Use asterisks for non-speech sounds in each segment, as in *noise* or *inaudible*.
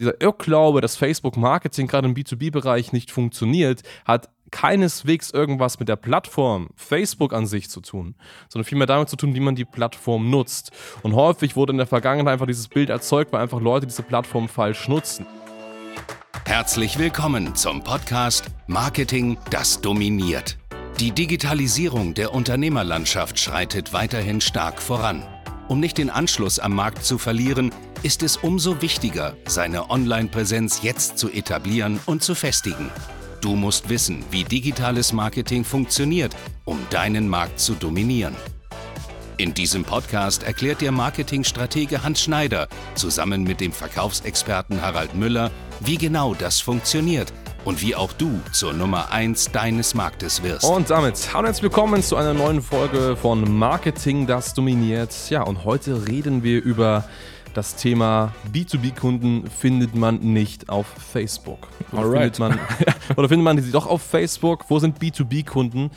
dieser Irrglaube, dass Facebook-Marketing gerade im B2B-Bereich nicht funktioniert, hat keineswegs irgendwas mit der Plattform Facebook an sich zu tun, sondern vielmehr damit zu tun, wie man die Plattform nutzt. Und häufig wurde in der Vergangenheit einfach dieses Bild erzeugt, weil einfach Leute diese Plattform falsch nutzen. Herzlich willkommen zum Podcast Marketing, das dominiert. Die Digitalisierung der Unternehmerlandschaft schreitet weiterhin stark voran. Um nicht den Anschluss am Markt zu verlieren, ist es umso wichtiger, seine Online-Präsenz jetzt zu etablieren und zu festigen. Du musst wissen, wie digitales Marketing funktioniert, um deinen Markt zu dominieren. In diesem Podcast erklärt dir Marketingstratege Hans Schneider zusammen mit dem Verkaufsexperten Harald Müller, wie genau das funktioniert und wie auch du zur Nummer 1 deines Marktes wirst. Und damit hallo herzlich willkommen zu einer neuen Folge von Marketing, das dominiert. Ja, und heute reden wir über das Thema B2B-Kunden findet man nicht auf Facebook. Oder findet, man, *laughs* oder findet man sie doch auf Facebook? Wo sind B2B-Kunden?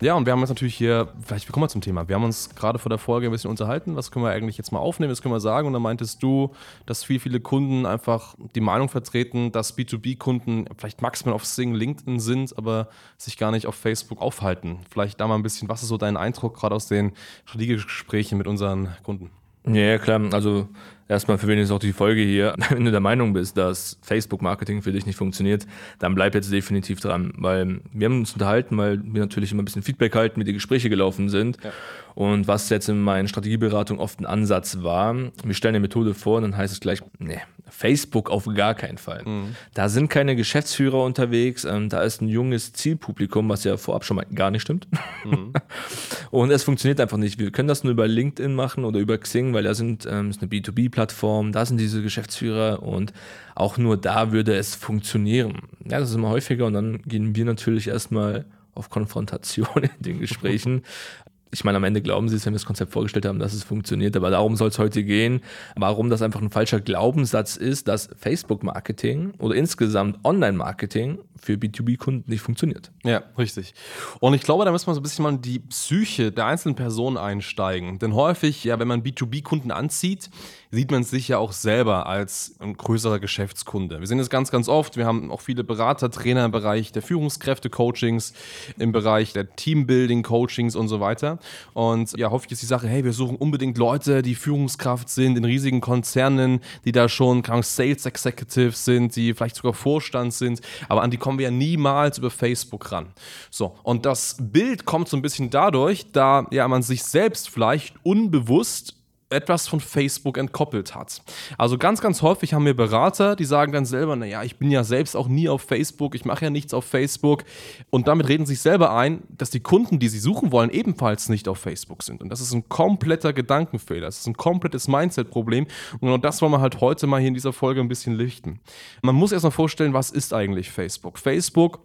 Ja, und wir haben jetzt natürlich hier, vielleicht kommen wir zum Thema. Wir haben uns gerade vor der Folge ein bisschen unterhalten. Was können wir eigentlich jetzt mal aufnehmen? Was können wir sagen? Und dann meintest du, dass viel, viele Kunden einfach die Meinung vertreten, dass B2B-Kunden vielleicht maximal auf Sing, LinkedIn sind, aber sich gar nicht auf Facebook aufhalten. Vielleicht da mal ein bisschen, was ist so dein Eindruck gerade aus den Strategiegesprächen mit unseren Kunden? Ja, klar. Also erstmal für wen ist auch die Folge hier. *laughs* Wenn du der Meinung bist, dass Facebook-Marketing für dich nicht funktioniert, dann bleib jetzt definitiv dran. Weil wir haben uns unterhalten, weil wir natürlich immer ein bisschen Feedback halten, wie die Gespräche gelaufen sind. Ja. Und was jetzt in meinen Strategieberatung oft ein Ansatz war, wir stellen eine Methode vor und dann heißt es gleich, nee, Facebook auf gar keinen Fall. Mhm. Da sind keine Geschäftsführer unterwegs, ähm, da ist ein junges Zielpublikum, was ja vorab schon mal gar nicht stimmt. Mhm. *laughs* und es funktioniert einfach nicht. Wir können das nur über LinkedIn machen oder über Xing, weil da sind ähm, ist eine B2B-Plattform, da sind diese Geschäftsführer und auch nur da würde es funktionieren. Ja, das ist immer häufiger und dann gehen wir natürlich erstmal auf Konfrontation in den Gesprächen *laughs* ich meine, am Ende glauben sie es, wenn wir das Konzept vorgestellt haben, dass es funktioniert, aber darum soll es heute gehen, warum das einfach ein falscher Glaubenssatz ist, dass Facebook-Marketing oder insgesamt Online-Marketing für B2B-Kunden nicht funktioniert. Ja, richtig. Und ich glaube, da müssen wir so ein bisschen mal in die Psyche der einzelnen Personen einsteigen. Denn häufig, ja, wenn man B2B-Kunden anzieht, sieht man sich ja auch selber als ein größerer Geschäftskunde. Wir sehen das ganz, ganz oft. Wir haben auch viele Berater, Trainer im Bereich der Führungskräfte-Coachings, im Bereich der Teambuilding-Coachings und so weiter. Und ja, häufig ist die Sache, hey, wir suchen unbedingt Leute, die Führungskraft sind in riesigen Konzernen, die da schon Sales Executives sind, die vielleicht sogar Vorstand sind, aber an die kommen wir ja niemals über Facebook ran. So, und das Bild kommt so ein bisschen dadurch, da ja man sich selbst vielleicht unbewusst etwas von Facebook entkoppelt hat. Also ganz, ganz häufig haben wir Berater, die sagen dann selber, naja, ich bin ja selbst auch nie auf Facebook, ich mache ja nichts auf Facebook und damit reden sie sich selber ein, dass die Kunden, die sie suchen wollen, ebenfalls nicht auf Facebook sind. Und das ist ein kompletter Gedankenfehler, das ist ein komplettes Mindset-Problem und genau das wollen wir halt heute mal hier in dieser Folge ein bisschen lichten. Man muss erst mal vorstellen, was ist eigentlich Facebook? Facebook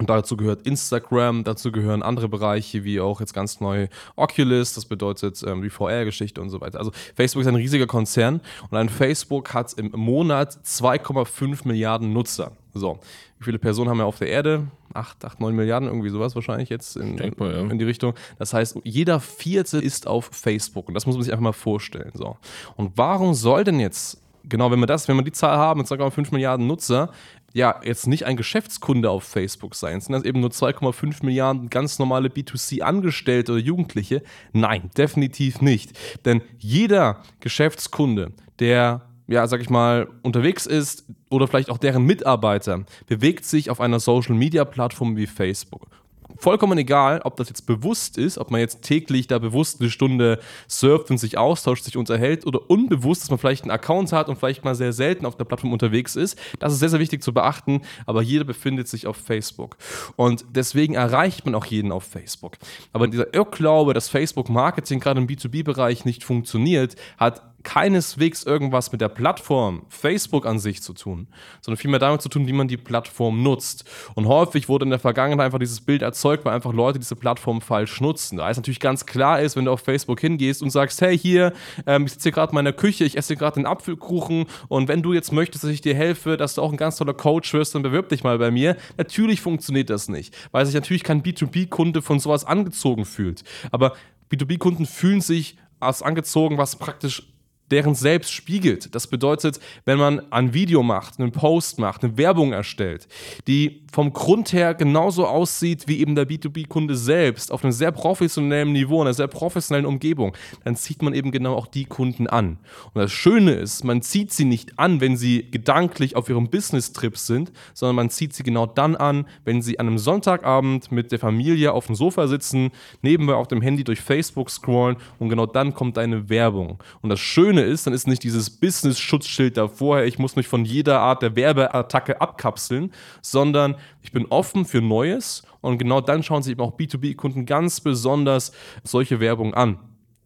und dazu gehört Instagram, dazu gehören andere Bereiche wie auch jetzt ganz neu Oculus, das bedeutet ähm, die VR-Geschichte und so weiter. Also Facebook ist ein riesiger Konzern und ein Facebook hat im Monat 2,5 Milliarden Nutzer. So, wie viele Personen haben wir auf der Erde? 8, 8, 9 Milliarden, irgendwie sowas wahrscheinlich jetzt in, mal, ja. in die Richtung. Das heißt, jeder Vierte ist auf Facebook und das muss man sich einfach mal vorstellen. So. Und warum soll denn jetzt genau, wenn wir das, wenn wir die Zahl haben, 2,5 Milliarden Nutzer, ja, jetzt nicht ein Geschäftskunde auf Facebook sein, sind das eben nur 2,5 Milliarden ganz normale B2C-Angestellte oder Jugendliche? Nein, definitiv nicht. Denn jeder Geschäftskunde, der ja, sag ich mal, unterwegs ist oder vielleicht auch deren Mitarbeiter, bewegt sich auf einer Social-Media-Plattform wie Facebook vollkommen egal, ob das jetzt bewusst ist, ob man jetzt täglich da bewusst eine Stunde surft und sich austauscht, sich unterhält oder unbewusst, dass man vielleicht einen Account hat und vielleicht mal sehr selten auf der Plattform unterwegs ist. Das ist sehr, sehr wichtig zu beachten, aber jeder befindet sich auf Facebook. Und deswegen erreicht man auch jeden auf Facebook. Aber dieser Irrglaube, dass Facebook-Marketing gerade im B2B-Bereich nicht funktioniert, hat keineswegs irgendwas mit der Plattform Facebook an sich zu tun, sondern vielmehr damit zu tun, wie man die Plattform nutzt. Und häufig wurde in der Vergangenheit einfach dieses Bild erzeugt, weil einfach Leute diese Plattform falsch nutzen. Da es natürlich ganz klar ist, wenn du auf Facebook hingehst und sagst, hey hier, ähm, ich sitze hier gerade in meiner Küche, ich esse gerade den Apfelkuchen und wenn du jetzt möchtest, dass ich dir helfe, dass du auch ein ganz toller Coach wirst, dann bewirb dich mal bei mir. Natürlich funktioniert das nicht, weil sich natürlich kein B2B-Kunde von sowas angezogen fühlt. Aber B2B-Kunden fühlen sich als angezogen, was praktisch deren selbst spiegelt. Das bedeutet, wenn man ein Video macht, einen Post macht, eine Werbung erstellt, die vom Grund her genauso aussieht wie eben der B2B-Kunde selbst, auf einem sehr professionellen Niveau, in einer sehr professionellen Umgebung, dann zieht man eben genau auch die Kunden an. Und das Schöne ist, man zieht sie nicht an, wenn sie gedanklich auf ihrem Business-Trip sind, sondern man zieht sie genau dann an, wenn sie an einem Sonntagabend mit der Familie auf dem Sofa sitzen, nebenbei auf dem Handy durch Facebook scrollen und genau dann kommt eine Werbung. Und das Schöne ist, dann ist nicht dieses Business-Schutzschild davor, ich muss mich von jeder Art der Werbeattacke abkapseln, sondern ich bin offen für Neues und genau dann schauen sich eben auch B2B-Kunden ganz besonders solche Werbung an.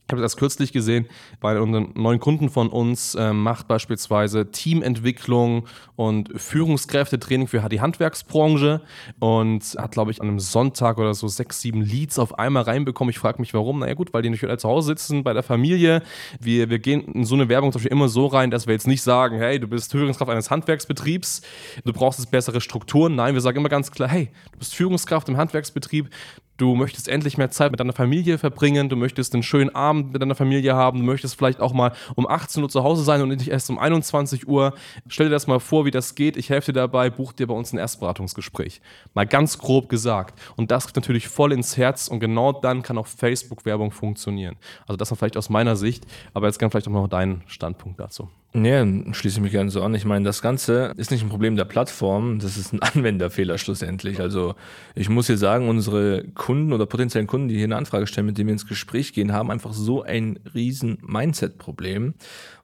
Ich habe das kürzlich gesehen, bei einem neuen Kunden von uns äh, macht beispielsweise Teamentwicklung und Führungskräftetraining für die Handwerksbranche und hat, glaube ich, an einem Sonntag oder so sechs, sieben Leads auf einmal reinbekommen. Ich frage mich, warum. Naja gut, weil die nicht alle zu Hause sitzen, bei der Familie. Wir, wir gehen in so eine Werbung zum Beispiel immer so rein, dass wir jetzt nicht sagen, hey, du bist Führungskraft eines Handwerksbetriebs, du brauchst jetzt bessere Strukturen. Nein, wir sagen immer ganz klar, hey, du bist Führungskraft im Handwerksbetrieb, Du möchtest endlich mehr Zeit mit deiner Familie verbringen, du möchtest einen schönen Abend mit deiner Familie haben, du möchtest vielleicht auch mal um 18 Uhr zu Hause sein und nicht erst um 21 Uhr. Stell dir das mal vor, wie das geht. Ich helfe dir dabei, buch dir bei uns ein Erstberatungsgespräch. Mal ganz grob gesagt. Und das geht natürlich voll ins Herz und genau dann kann auch Facebook-Werbung funktionieren. Also das war vielleicht aus meiner Sicht, aber jetzt kann vielleicht auch noch dein Standpunkt dazu. Ja, schließe ich mich gerne so an. Ich meine, das Ganze ist nicht ein Problem der Plattform, das ist ein *laughs* Anwenderfehler schlussendlich. Also ich muss hier sagen, unsere Kunden oder potenziellen Kunden, die hier eine Anfrage stellen, mit denen wir ins Gespräch gehen, haben einfach so ein riesen Mindset-Problem,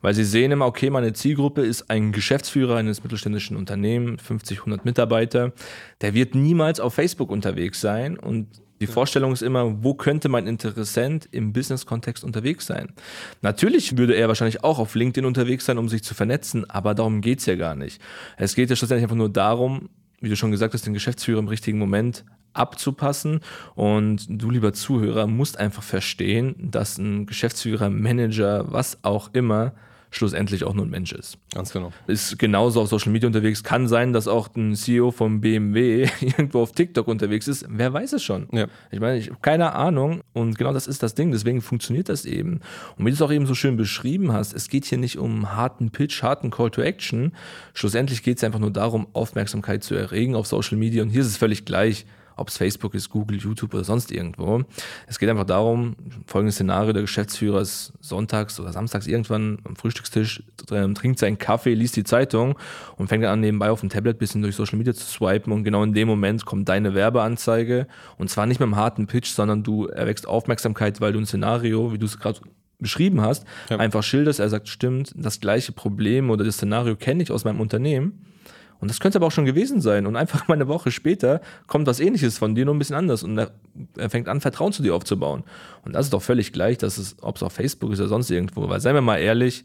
weil sie sehen immer, okay, meine Zielgruppe ist ein Geschäftsführer eines mittelständischen Unternehmens, 50, 100 Mitarbeiter, der wird niemals auf Facebook unterwegs sein und die Vorstellung ist immer, wo könnte mein Interessent im Business-Kontext unterwegs sein? Natürlich würde er wahrscheinlich auch auf LinkedIn unterwegs sein, um sich zu vernetzen, aber darum geht's ja gar nicht. Es geht ja schlussendlich einfach nur darum, wie du schon gesagt hast, den Geschäftsführer im richtigen Moment abzupassen. Und du, lieber Zuhörer, musst einfach verstehen, dass ein Geschäftsführer, Manager, was auch immer, schlussendlich auch nur ein Mensch ist. Ganz genau. Ist genauso auf Social Media unterwegs. Kann sein, dass auch ein CEO vom BMW *laughs* irgendwo auf TikTok unterwegs ist. Wer weiß es schon? Ja. Ich meine, ich habe keine Ahnung. Und genau das ist das Ding. Deswegen funktioniert das eben. Und wie du es auch eben so schön beschrieben hast, es geht hier nicht um harten Pitch, harten Call to Action. Schlussendlich geht es einfach nur darum, Aufmerksamkeit zu erregen auf Social Media. Und hier ist es völlig gleich ob es Facebook ist, Google, YouTube oder sonst irgendwo. Es geht einfach darum, folgendes Szenario, der Geschäftsführer ist sonntags oder samstags irgendwann am Frühstückstisch, äh, trinkt seinen Kaffee, liest die Zeitung und fängt dann an, nebenbei auf dem Tablet ein bisschen durch Social Media zu swipen und genau in dem Moment kommt deine Werbeanzeige und zwar nicht mit einem harten Pitch, sondern du erwächst Aufmerksamkeit, weil du ein Szenario, wie du es gerade beschrieben hast, ja. einfach schilderst, er sagt, stimmt, das gleiche Problem oder das Szenario kenne ich aus meinem Unternehmen und das könnte aber auch schon gewesen sein. Und einfach *laughs* mal eine Woche später kommt was ähnliches von dir, nur ein bisschen anders. Und er, fängt an, Vertrauen zu dir aufzubauen. Und das ist doch völlig gleich, dass es, ob es auf Facebook ist oder sonst irgendwo. Weil seien wir mal ehrlich,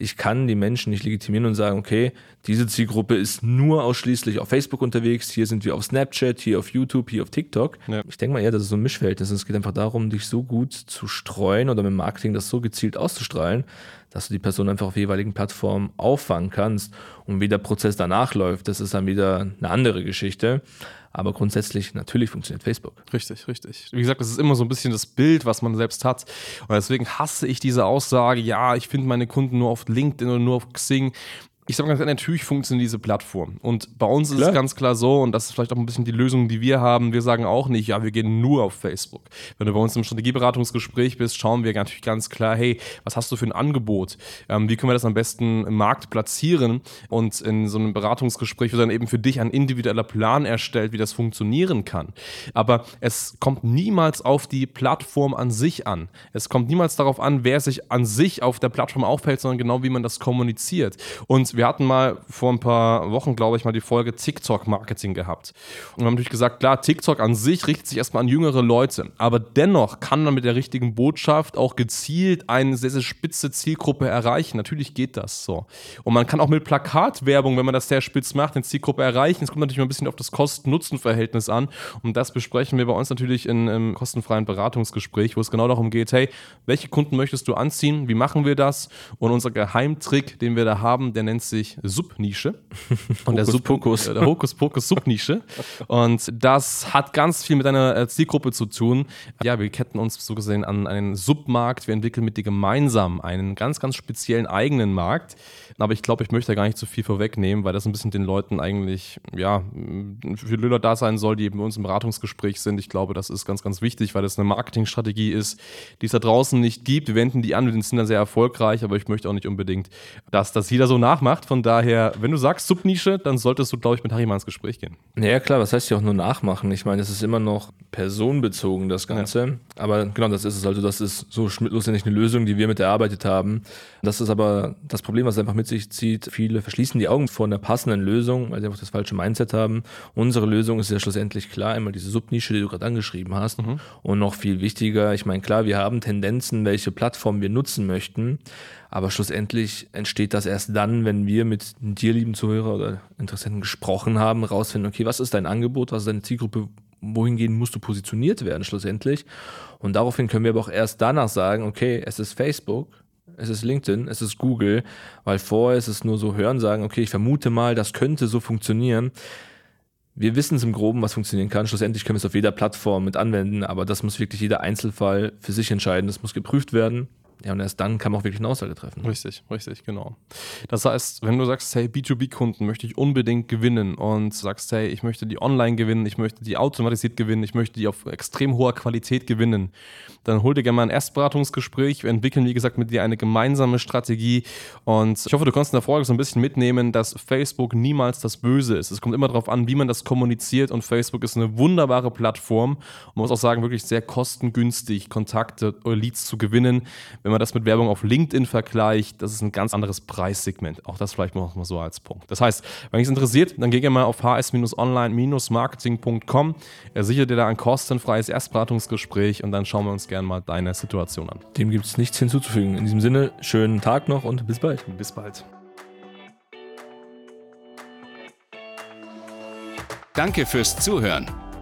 ich kann die Menschen nicht legitimieren und sagen, okay, diese Zielgruppe ist nur ausschließlich auf Facebook unterwegs, hier sind wir auf Snapchat, hier auf YouTube, hier auf TikTok. Ja. Ich denke mal eher, das ist so ein Mischverhältnis. Es geht einfach darum, dich so gut zu streuen oder mit Marketing das so gezielt auszustrahlen, dass du die Person einfach auf jeweiligen Plattformen auffangen kannst. Und wie der Prozess danach läuft, das ist dann wieder eine andere Geschichte. Aber grundsätzlich, natürlich funktioniert Facebook. Richtig, richtig. Wie gesagt, das ist immer so ein bisschen das Bild, was man selbst hat. Und deswegen hasse ich diese Aussage, ja, ich finde meine Kunden nur auf LinkedIn oder nur auf Xing ich sage ganz ehrlich, natürlich funktioniert diese Plattform. Und bei uns klar. ist es ganz klar so, und das ist vielleicht auch ein bisschen die Lösung, die wir haben. Wir sagen auch nicht, ja, wir gehen nur auf Facebook. Wenn du bei uns im Strategieberatungsgespräch bist, schauen wir natürlich ganz klar, hey, was hast du für ein Angebot? Ähm, wie können wir das am besten im Markt platzieren? Und in so einem Beratungsgespräch wird dann eben für dich ein individueller Plan erstellt, wie das funktionieren kann. Aber es kommt niemals auf die Plattform an sich an. Es kommt niemals darauf an, wer sich an sich auf der Plattform aufhält, sondern genau, wie man das kommuniziert. Und wir hatten mal vor ein paar Wochen, glaube ich, mal die Folge TikTok-Marketing gehabt. Und wir haben natürlich gesagt, klar, TikTok an sich richtet sich erstmal an jüngere Leute. Aber dennoch kann man mit der richtigen Botschaft auch gezielt eine sehr, sehr spitze Zielgruppe erreichen. Natürlich geht das so. Und man kann auch mit Plakatwerbung, wenn man das sehr spitz macht, eine Zielgruppe erreichen. Es kommt natürlich mal ein bisschen auf das Kosten-Nutzen-Verhältnis an. Und das besprechen wir bei uns natürlich in, im kostenfreien Beratungsgespräch, wo es genau darum geht, hey, welche Kunden möchtest du anziehen? Wie machen wir das? Und unser Geheimtrick, den wir da haben, der nennt sich Subnische. *laughs* Und der Sub Pokus. Der Hokus Pokus Subnische. Und das hat ganz viel mit einer äh, Zielgruppe zu tun. Ja, wir ketten uns so gesehen an einen Submarkt. Wir entwickeln mit dir gemeinsam einen ganz, ganz speziellen eigenen Markt. Aber ich glaube, ich möchte da gar nicht zu viel vorwegnehmen, weil das ein bisschen den Leuten eigentlich, ja, für Lüller da sein soll, die eben bei uns im Beratungsgespräch sind. Ich glaube, das ist ganz, ganz wichtig, weil das eine Marketingstrategie ist, die es da draußen nicht gibt. Wir wenden die an, wir sind dann sehr erfolgreich, aber ich möchte auch nicht unbedingt, dass das jeder so nachmacht. Von daher, wenn du sagst Subnische, dann solltest du, glaube ich, mit Harry mal ins Gespräch gehen. Ja, klar, was heißt ja auch nur nachmachen? Ich meine, es ist immer noch personenbezogen, das Ganze. Ja. Aber genau, das ist es. Also, das ist so schlussendlich eine Lösung, die wir mit erarbeitet haben. Das ist aber das Problem, was einfach mit sich zieht. Viele verschließen die Augen vor einer passenden Lösung, weil sie einfach das falsche Mindset haben. Unsere Lösung ist ja schlussendlich klar, immer diese Subnische, die du gerade angeschrieben hast. Mhm. Und noch viel wichtiger, ich meine, klar, wir haben Tendenzen, welche Plattform wir nutzen möchten. Aber schlussendlich entsteht das erst dann, wenn wir mit dir, lieben Zuhörer oder Interessenten gesprochen haben, rausfinden, okay, was ist dein Angebot, was ist deine Zielgruppe, wohingehend musst du positioniert werden schlussendlich. Und daraufhin können wir aber auch erst danach sagen, okay, es ist Facebook, es ist LinkedIn, es ist Google, weil vorher ist es nur so hören, sagen, okay, ich vermute mal, das könnte so funktionieren. Wir wissen es im Groben, was funktionieren kann. Schlussendlich können wir es auf jeder Plattform mit anwenden, aber das muss wirklich jeder Einzelfall für sich entscheiden. Das muss geprüft werden. Ja, und erst dann kann man auch wirklich eine Aussage treffen. Richtig, richtig, genau. Das heißt, wenn du sagst, hey, B2B-Kunden möchte ich unbedingt gewinnen und sagst, hey, ich möchte die online gewinnen, ich möchte die automatisiert gewinnen, ich möchte die auf extrem hoher Qualität gewinnen, dann hol dir gerne mal ein Erstberatungsgespräch. Wir entwickeln, wie gesagt, mit dir eine gemeinsame Strategie und ich hoffe, du kannst in der Folge so ein bisschen mitnehmen, dass Facebook niemals das Böse ist. Es kommt immer darauf an, wie man das kommuniziert und Facebook ist eine wunderbare Plattform und man muss auch sagen, wirklich sehr kostengünstig Kontakte oder Leads zu gewinnen wenn man das mit Werbung auf LinkedIn vergleicht, das ist ein ganz anderes Preissegment. Auch das vielleicht noch mal so als Punkt. Das heißt, wenn dich es interessiert, dann geh gerne mal auf hs-online-marketing.com, ersichere dir da ein kostenfreies Erstberatungsgespräch und dann schauen wir uns gerne mal deine Situation an. Dem gibt es nichts hinzuzufügen. In diesem Sinne, schönen Tag noch und bis bald. Bis bald. Danke fürs Zuhören.